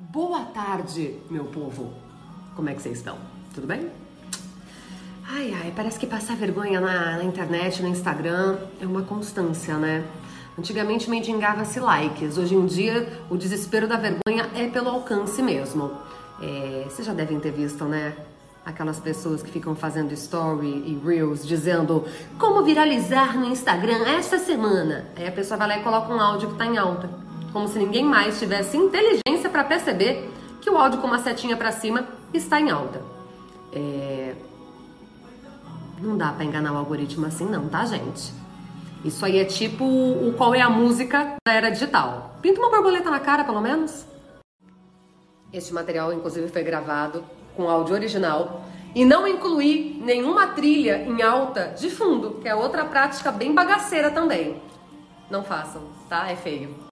Boa tarde, meu povo. Como é que vocês estão? Tudo bem? Ai, ai, parece que passar vergonha na, na internet, no Instagram, é uma constância, né? Antigamente mendigava-se likes, hoje em dia o desespero da vergonha é pelo alcance mesmo. É, vocês já devem ter visto, né? Aquelas pessoas que ficam fazendo story e reels dizendo como viralizar no Instagram esta semana. Aí a pessoa vai lá e coloca um áudio que tá em alta. Como se ninguém mais tivesse inteligência para perceber que o áudio com uma setinha para cima está em alta. É... Não dá para enganar o algoritmo assim, não, tá, gente? Isso aí é tipo o qual é a música da era digital. Pinta uma borboleta na cara, pelo menos. Este material, inclusive, foi gravado com áudio original e não incluí nenhuma trilha em alta de fundo, que é outra prática bem bagaceira também. Não façam, tá? É feio.